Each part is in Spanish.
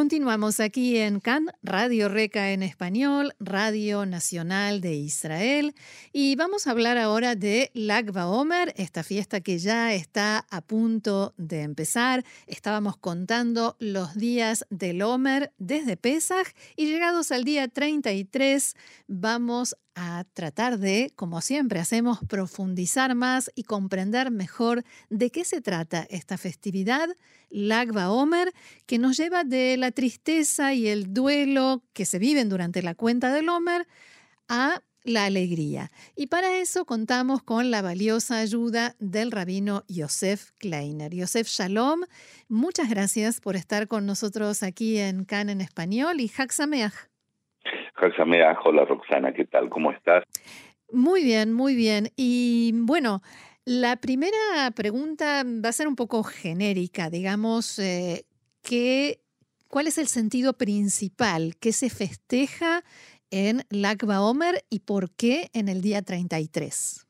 Continuamos aquí en CAN, Radio Reca en español, Radio Nacional de Israel, y vamos a hablar ahora de Lag Omer, esta fiesta que ya está a punto de empezar. Estábamos contando los días del Omer desde Pesach y llegados al día 33 vamos a tratar de, como siempre hacemos, profundizar más y comprender mejor de qué se trata esta festividad, Lagba Omer, que nos lleva de la tristeza y el duelo que se viven durante la cuenta del Omer a la alegría. Y para eso contamos con la valiosa ayuda del rabino Yosef Kleiner. Yosef Shalom, muchas gracias por estar con nosotros aquí en Can en Español y Haxameach. Hola Roxana, ¿qué tal? ¿Cómo estás? Muy bien, muy bien. Y bueno, la primera pregunta va a ser un poco genérica, digamos, eh, ¿cuál es el sentido principal que se festeja en Lagba Omer y por qué en el día 33?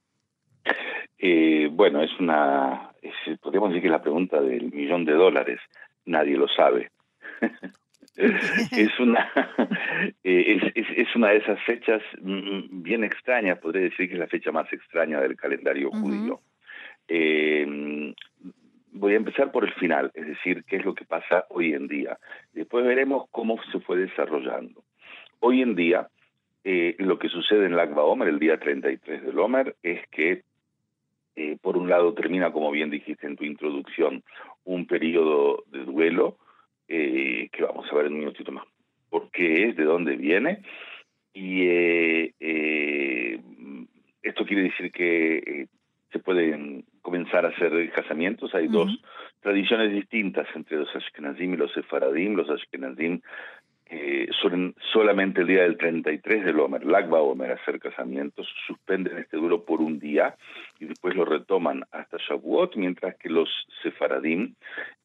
Eh, bueno, es una, podríamos decir que es la pregunta del millón de dólares, nadie lo sabe. es una eh, es, es, una de esas fechas mm, bien extrañas, podría decir que es la fecha más extraña del calendario judío. Eh, voy a empezar por el final, es decir, qué es lo que pasa hoy en día. Después veremos cómo se fue desarrollando. Hoy en día, eh, lo que sucede en Lagba Omer, el día 33 del Omer, es que, por un lado, termina, como bien dijiste en tu introducción, un periodo de duelo, eh, que vamos a ver en un minutito más por qué es, de dónde viene. Y eh, eh, esto quiere decir que se pueden comenzar a hacer casamientos. Hay dos tradiciones distintas entre los Ashkenazim y los Sefaradim. Los Ashkenazim eh, solamente el día del 33 del Omer, Lagba Omer, hacer casamientos, suspenden este duelo por un día y después lo retoman hasta Shavuot, mientras que los sefaradim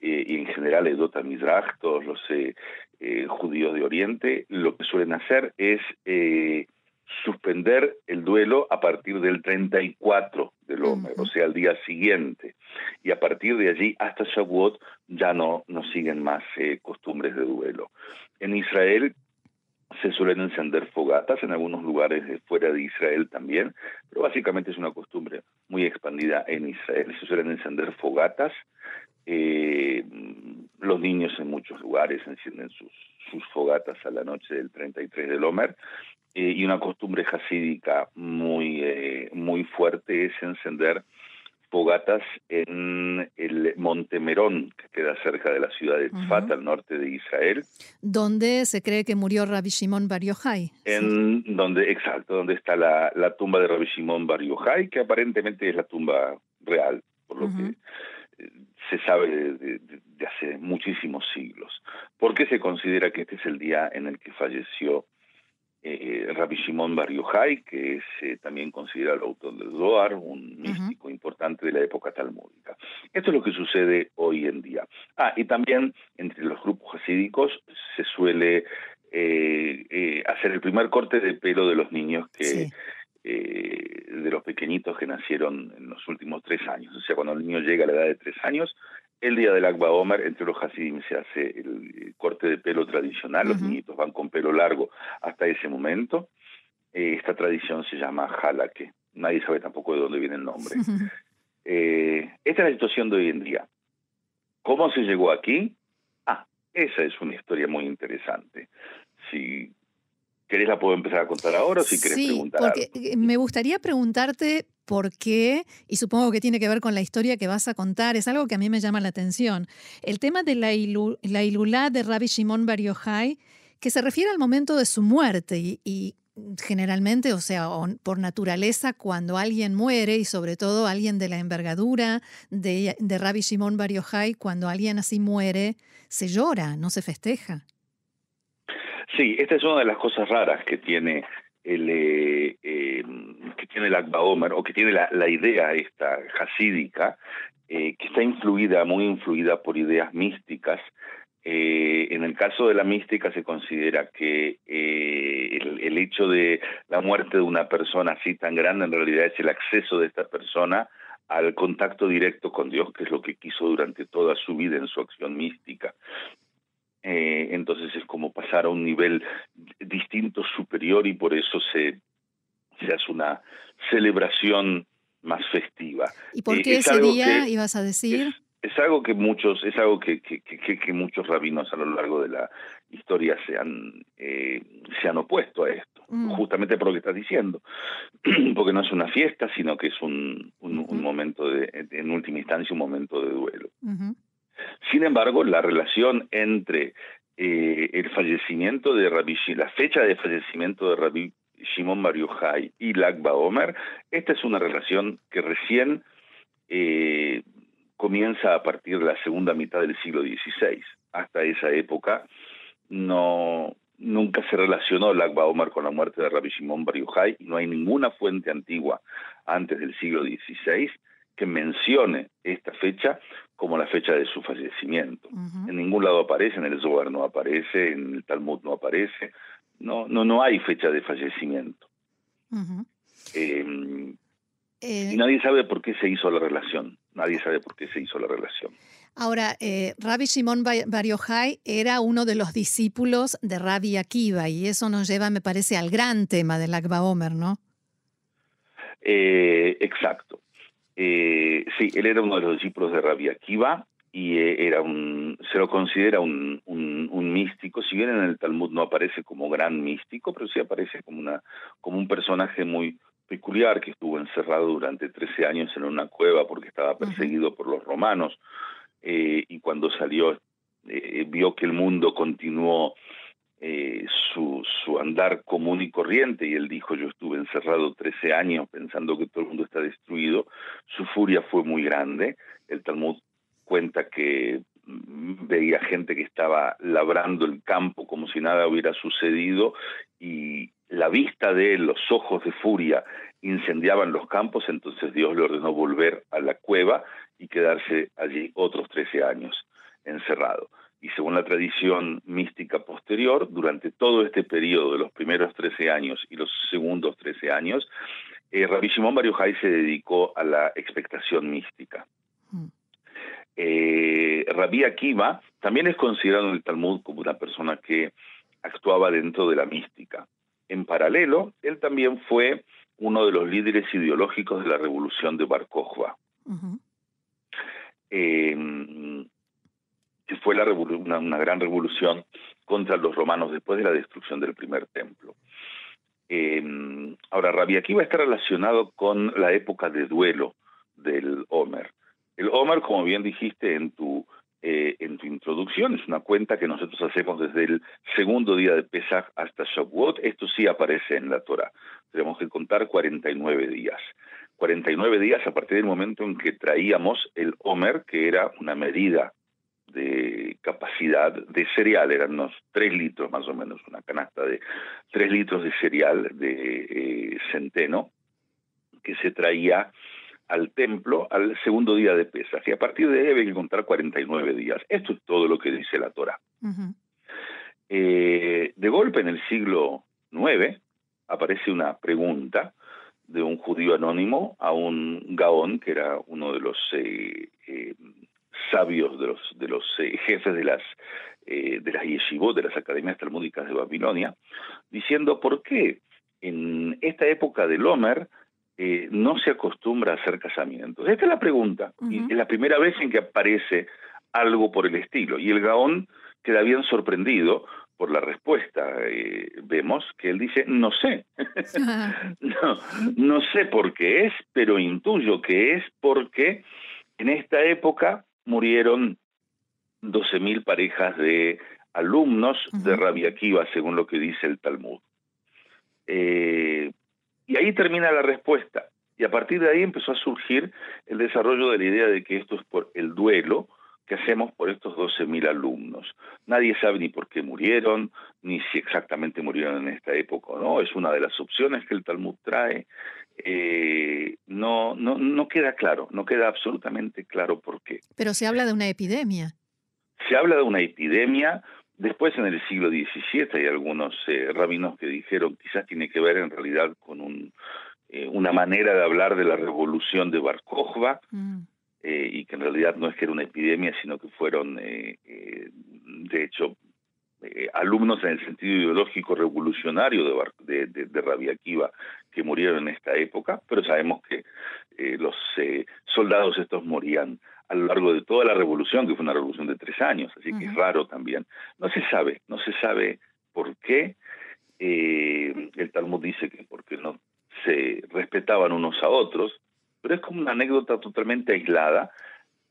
eh, y en general Edota Mizrach, todos los eh, judíos de Oriente, lo que suelen hacer es suspender el duelo a partir del 34 del Omer, o sea, al día siguiente. Y a partir de allí hasta Shavuot ya no, no siguen más eh, costumbres de duelo. En Israel se suelen encender fogatas, en algunos lugares fuera de Israel también, pero básicamente es una costumbre muy expandida en Israel. Se suelen encender fogatas, eh, los niños en muchos lugares encienden sus, sus fogatas a la noche del 33 del Omer, eh, y una costumbre jasídica muy, eh, muy fuerte es encender fogatas en el Monte Merón, que queda cerca de la ciudad de Tzfat, al norte de Israel. Donde se cree que murió Rabbi Shimon Bar. En donde, exacto, donde está la, la tumba de Rabbi Shimon Bar que aparentemente es la tumba real, por lo que eh, se sabe de, de, hace muchísimos siglos. ¿Por qué se considera que este es el día en el que falleció eh, Rabbi Shimon Bar Yochai, que es eh, también considerado el autor del Zohar, un místico importante de la época talmúdica. Esto es lo que sucede hoy en día. Ah, y también entre los grupos hasídicos se suele eh, eh, hacer el primer corte de pelo de los niños que... de los pequeñitos que nacieron en los últimos tres años. O sea, cuando el niño llega a la edad de tres años, el día del Akba Omer, entre los Hasidim se hace el corte de pelo tradicional, los niñitos van con pelo largo hasta ese momento. Eh, esta tradición se llama Halake, nadie sabe tampoco de dónde viene el nombre. Eh, esta es la situación de hoy en día. ¿Cómo se llegó aquí? Ah, esa es una historia muy interesante. Si ¿Querés la puedo empezar a contar ahora o si querés sí, preguntar? Porque eh, me gustaría preguntarte por qué, y supongo que tiene que ver con la historia que vas a contar, es algo que a mí me llama la atención. El tema de la, la Ilulá de Rabbi Shimon Bar Yochai, que se refiere al momento de su muerte y, generalmente, o sea, por naturaleza, cuando alguien muere, y sobre todo alguien de la envergadura de, de Rabbi Shimon Bar Yochai, cuando alguien así muere, se llora, no se festeja. Sí, esta es una de las cosas raras que tiene el eh, em, que tiene el Akba Omer, o que tiene la, idea esta hasídica, eh, que está influida, muy influida por ideas místicas. Eh, en el caso de la mística se considera que el, hecho de la muerte de una persona así tan grande en realidad es el acceso de esta persona al contacto directo con Dios, que es lo que quiso durante toda su vida en su acción mística. Eh, entonces es como pasar a un nivel distinto, superior, y por eso se, se hace una celebración más festiva. ¿Y por eh, qué ese día ibas a decir? Es, algo que muchos, es algo que, que, que, muchos rabinos a lo largo de la historia se han, eh, se han opuesto a esto, mm. justamente por lo que estás diciendo, porque no es una fiesta, sino que es un, un, momento de, en última instancia, un momento de duelo. Sin embargo, la relación entre eh, el fallecimiento de Rabbi, la fecha de fallecimiento de Rabbi Shimon Bar Yochai y Lagba Omer, esta es una relación que recién eh, comienza a partir de la segunda mitad del siglo XVI. Hasta esa época no nunca se relacionó Lagba Omer con la muerte de Rabbi Shimon Bar y no hay ninguna fuente antigua antes del siglo XVI que mencione esta fecha como la fecha de su fallecimiento. En ningún lado aparece, en el Zohar no aparece, en el Talmud no aparece, no, no, no hay fecha de fallecimiento. Em, eh, y nadie sabe por qué se hizo la relación, nadie sabe por qué se hizo la relación. Ahora, eh, Rabbi Shimon Bar era uno de los discípulos de Rabbi Akiva y eso nos lleva, me parece, al gran tema del Akba Omer, ¿no? Eh, exacto. Eh, sí, él era uno de los discípulos de Rabbi Akiva y eh, era un, se lo considera un, un, místico, si bien en el Talmud no aparece como gran místico, pero sí aparece como, una, como un personaje muy peculiar que estuvo encerrado durante 13 años en una cueva porque estaba perseguido por los romanos. Eh, y cuando salió eh, vio que el mundo continuó eh, su, andar común y corriente, y él dijo, yo estuve encerrado 13 años pensando que todo el mundo está destruido, su furia fue muy grande, el Talmud cuenta que mm, veía gente que estaba labrando el campo como si nada hubiera sucedido. Y la vista de él, los ojos de furia incendiaban los campos, entonces Dios le ordenó volver a la cueva y quedarse allí otros 13 años encerrado y según la tradición mística posterior, durante todo este periodo de los primeros 13 años y los segundos 13 años, eh, Rabbi Shimon Bar se dedicó a la expectación mística. Mm. Eh, Rabbi Akiva también es considerado en el Talmud como una persona que actuaba dentro de la mística. En paralelo, él también fue uno de los líderes ideológicos de la revolución de Bar Kokhba que fue una, gran revolución contra los romanos después de la destrucción del primer templo. Eh, ahora, Rabbi Akiva está relacionado con la época de duelo del Homer. El Homer, como bien dijiste en tu, eh, en tu introducción, es una cuenta que nosotros hacemos desde el segundo día de Pesach hasta Shavuot. Esto sí aparece en la Torah. Tenemos que contar 49 días. 49 días a partir del momento en que traíamos el Homer, que era una medida de capacidad de cereal, eran unos 3 litros más o menos, una canasta de 3 litros de cereal de eh, centeno que se traía al templo al segundo día de pesas y a partir de ahí había que contar 49 días. Esto es todo lo que dice la Torah. Eh, de golpe en el siglo IX aparece una pregunta de un judío anónimo a un gaón, que era uno de los eh, sabios, de los, de los eh, jefes de las, eh, de las yeshivot, de las academias talmúdicas de Babilonia, diciendo por qué en esta época del Homer eh, no se acostumbra a hacer casamientos. Esta es la pregunta, y es la primera vez en que aparece algo por el estilo, y el Gaón queda bien sorprendido por la respuesta. vemos que él dice, no sé, no, no sé por qué es, pero intuyo que es porque en esta época murieron 12.000 parejas de alumnos de Rabia Akiva, según lo que dice el Talmud. Eh, y ahí termina la respuesta. Y a partir de ahí empezó a surgir el desarrollo de la idea de que esto es por el duelo ¿qué hacemos por estos 12.000 alumnos? Nadie sabe ni por qué murieron, ni si exactamente murieron en esta época o no, es una de las opciones que el Talmud trae. Eh, no, no, no queda claro, no queda absolutamente claro por qué. Pero se habla de una epidemia. Se habla de una epidemia, Después, en el siglo XVII, hay algunos eh, rabinos que dijeron quizás tiene que ver en realidad con un, eh, una manera de hablar de la revolución de Bar mm. Eh, y que en realidad no es que era una epidemia, sino que fueron, de hecho, alumnos en el sentido ideológico revolucionario de, Bar, de, de, de Rabbi Akiva que murieron en esta época, pero sabemos que los soldados estos morían a lo largo de toda la revolución, que fue una revolución de tres años, así que es raro también. No se sabe, no se sabe por qué. Eh, el Talmud dice que porque no se respetaban unos a otros, pero es como una anécdota totalmente aislada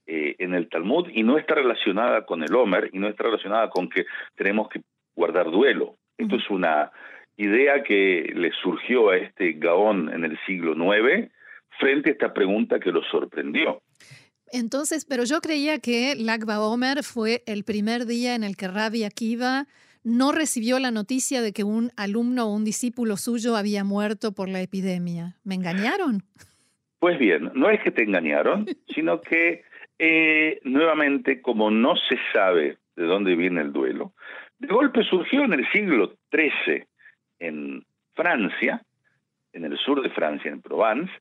eh, en el Talmud y no está relacionada con el Homer y no está relacionada con que tenemos que guardar duelo. Esto es una idea que le surgió a este Gaón en el siglo IX frente a esta pregunta que lo sorprendió. Entonces, pero yo creía que Lagba Omer fue el primer día en el que Rabbi Akiva no recibió la noticia de que un alumno o un discípulo suyo había muerto por la epidemia. ¿Me engañaron? Pues bien, no es que te engañaron, sino que eh, nuevamente, como no se sabe de dónde viene el duelo, de golpe surgió en el siglo XIII en Francia, en el sur de Francia, en Provence,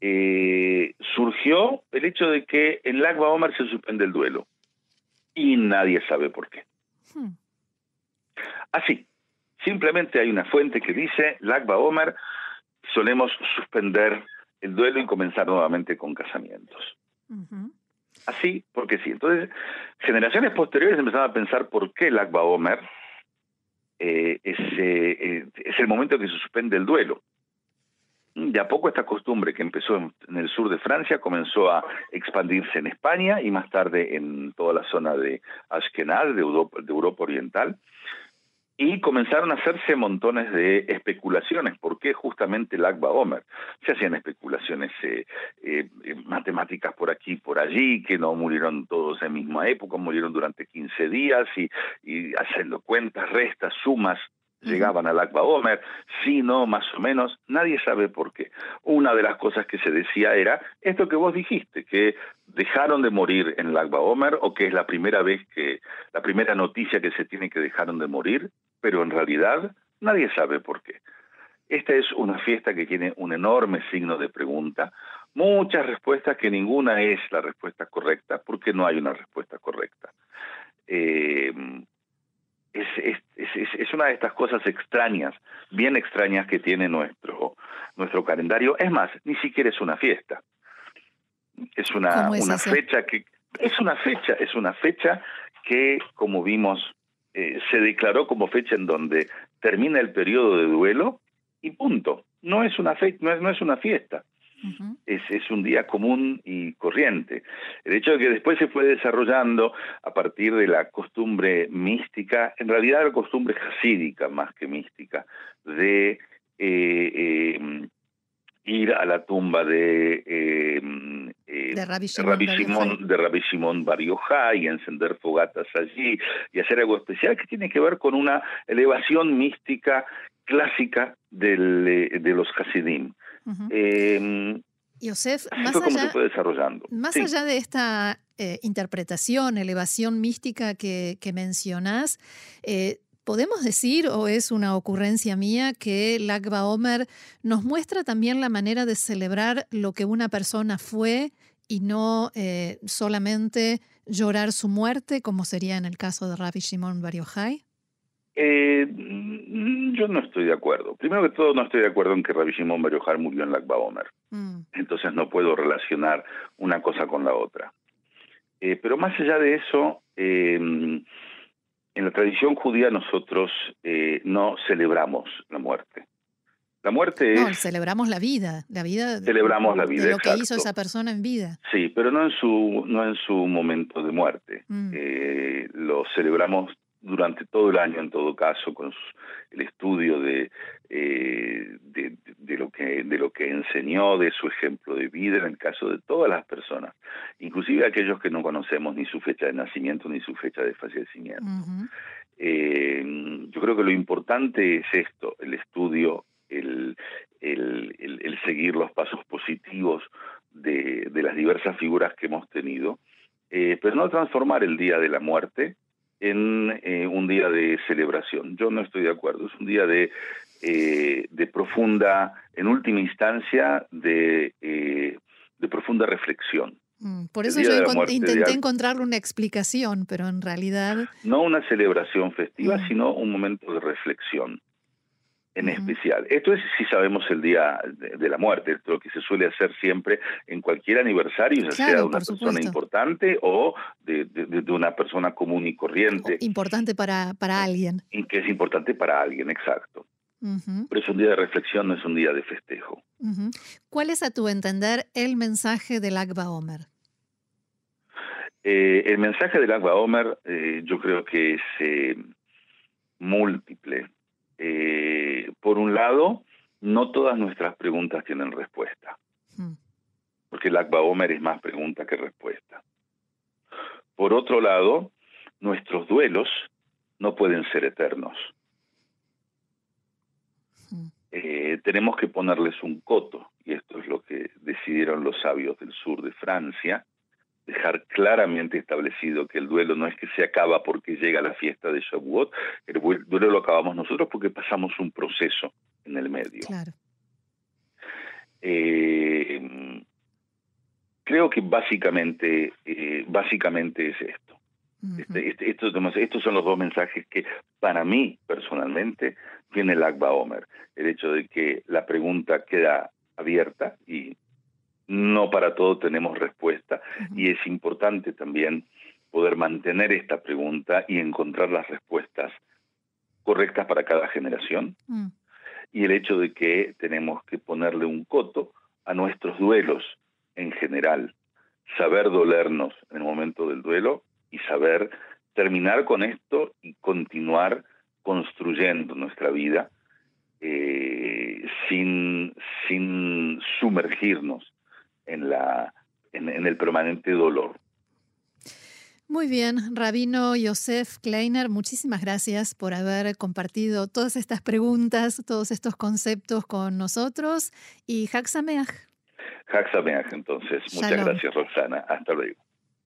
eh, surgió el hecho de que en Lagba Omar se suspende el duelo. Y nadie sabe por qué. Hmm. Así, simplemente hay una fuente que dice, Lagba Omar, solemos suspender el duelo y comenzar nuevamente con casamientos. Así, porque sí. Entonces, generaciones posteriores empezaron a pensar por qué Lagba Omer eh, es, eh, es el momento que se suspende el duelo de a poco esta costumbre que empezó en, el sur de Francia comenzó a expandirse en España y más tarde en toda la zona de Ashkenaz, de Europa, Oriental, y comenzaron a hacerse montones de especulaciones. ¿Por qué justamente el Akba Omer? Se hacían especulaciones eh, eh, matemáticas por aquí y por allí, que no murieron todos en misma época, murieron durante 15 días y, y haciendo cuentas, restas, sumas, llegaban al Akba Omer, sí, no, más o menos, nadie sabe por qué. Una de las cosas que se decía era esto que vos dijiste, que dejaron de morir en el Akba Omer o que es la primera vez que, la primera noticia que se tiene que dejaron de morir, pero en realidad nadie sabe por qué. Esta es una fiesta que tiene un enorme signo de pregunta, muchas respuestas que ninguna es la respuesta correcta, porque no hay una respuesta correcta. Eh, es, es, es, una de estas cosas extrañas, bien extrañas que tiene nuestro, nuestro calendario. Es más, ni siquiera es una fiesta. Es una, una fecha que es una fecha, es una fecha que, como vimos, eh, se declaró como fecha en donde termina el periodo de duelo y punto. No es una fe, no es, no es una fiesta es, es un día común y corriente. El hecho de que después se fue desarrollando a partir de la costumbre mística, en realidad la costumbre jasídica más que mística, de eh, em, ir a la tumba de, em, eh, de Rabbi Shimon, de Rabbi Shimon Bar y encender fogatas allí y hacer algo especial que tiene que ver con una elevación mística clásica del, eh, de los Hasidim. Em, Yosef, más allá, desarrollando. Más allá de esta eh, interpretación, elevación mística que, que mencionás, eh, ¿podemos decir, o es una ocurrencia mía, que Lagba Omer nos muestra también la manera de celebrar lo que una persona fue y no eh, solamente llorar su muerte, como sería en el caso de Rabbi Shimon Bar Yochai? Eh, mm, yo no estoy de acuerdo. Primero que todo, no estoy de acuerdo en que Rabbi Shimon Bar murió en Lagba Omer. Mm. Entonces no puedo relacionar una cosa con la otra. Eh, pero más allá de eso, en la tradición judía nosotros eh, no celebramos la muerte. La muerte es... No, celebramos la vida, la vida... Celebramos la vida, de lo que hizo esa persona en vida. Sí, pero no en su, no en su momento de muerte. Mm. lo celebramos durante todo el año en todo caso con el estudio de, eh, de, de, lo que de lo que enseñó de su ejemplo de vida en el caso de todas las personas inclusive aquellos que no conocemos ni su fecha de nacimiento ni su fecha de fallecimiento. Eh, yo creo que lo importante es esto, el estudio, el, el, seguir los pasos positivos de, de, las diversas figuras que hemos tenido, eh, pero no transformar el Día de la Muerte en eh, un día de celebración. Yo no estoy de acuerdo, es un día de, eh, de profunda, en última instancia, de, de profunda reflexión. Mm, por eso yo intenté encontrarle una explicación, pero en realidad... No una celebración festiva, mm. sino un momento de reflexión en especial. Esto es si sabemos el día de, la muerte, esto lo que se suele hacer siempre en cualquier aniversario, ya sea de una persona importante o de, una persona común y corriente. importante para, para alguien. Y que es importante para alguien, exacto. Pero es un día de reflexión, no es un día de festejo. ¿Cuál es, a tu entender, el mensaje del Agba Omer? Eh, el mensaje del Agba Omer eh, yo creo que es eh, múltiple. Lado, no todas nuestras preguntas tienen respuesta, porque el Agba Omer es más pregunta que respuesta. Por otro lado, nuestros duelos no pueden ser eternos. tenemos que ponerles un coto, y esto es lo que decidieron los sabios del sur de Francia, dejar claramente establecido que el duelo no es que se acaba porque llega la fiesta de Shavuot, el duelo lo acabamos nosotros porque pasamos un proceso en el medio. Claro. Eh, creo que básicamente, eh, básicamente es esto. Este, este, estos, estos, son los dos mensajes que para mí personalmente tiene el Akba Omer. El hecho de que la pregunta queda abierta y no para todo tenemos respuesta y es importante también poder mantener esta pregunta y encontrar las respuestas correctas para cada generación. Mm. Y el hecho de que tenemos que ponerle un coto a nuestros duelos en general, saber dolernos en el momento del duelo y saber terminar con esto y continuar construyendo nuestra vida eh, sin, sumergirnos en, la, en, el permanente dolor. Muy bien, Rabino Yosef Kleiner, muchísimas gracias por haber compartido todas estas preguntas, todos estos conceptos con nosotros y Haxameach. Haxameach, entonces. Muchas gracias, Roxana. Hasta luego.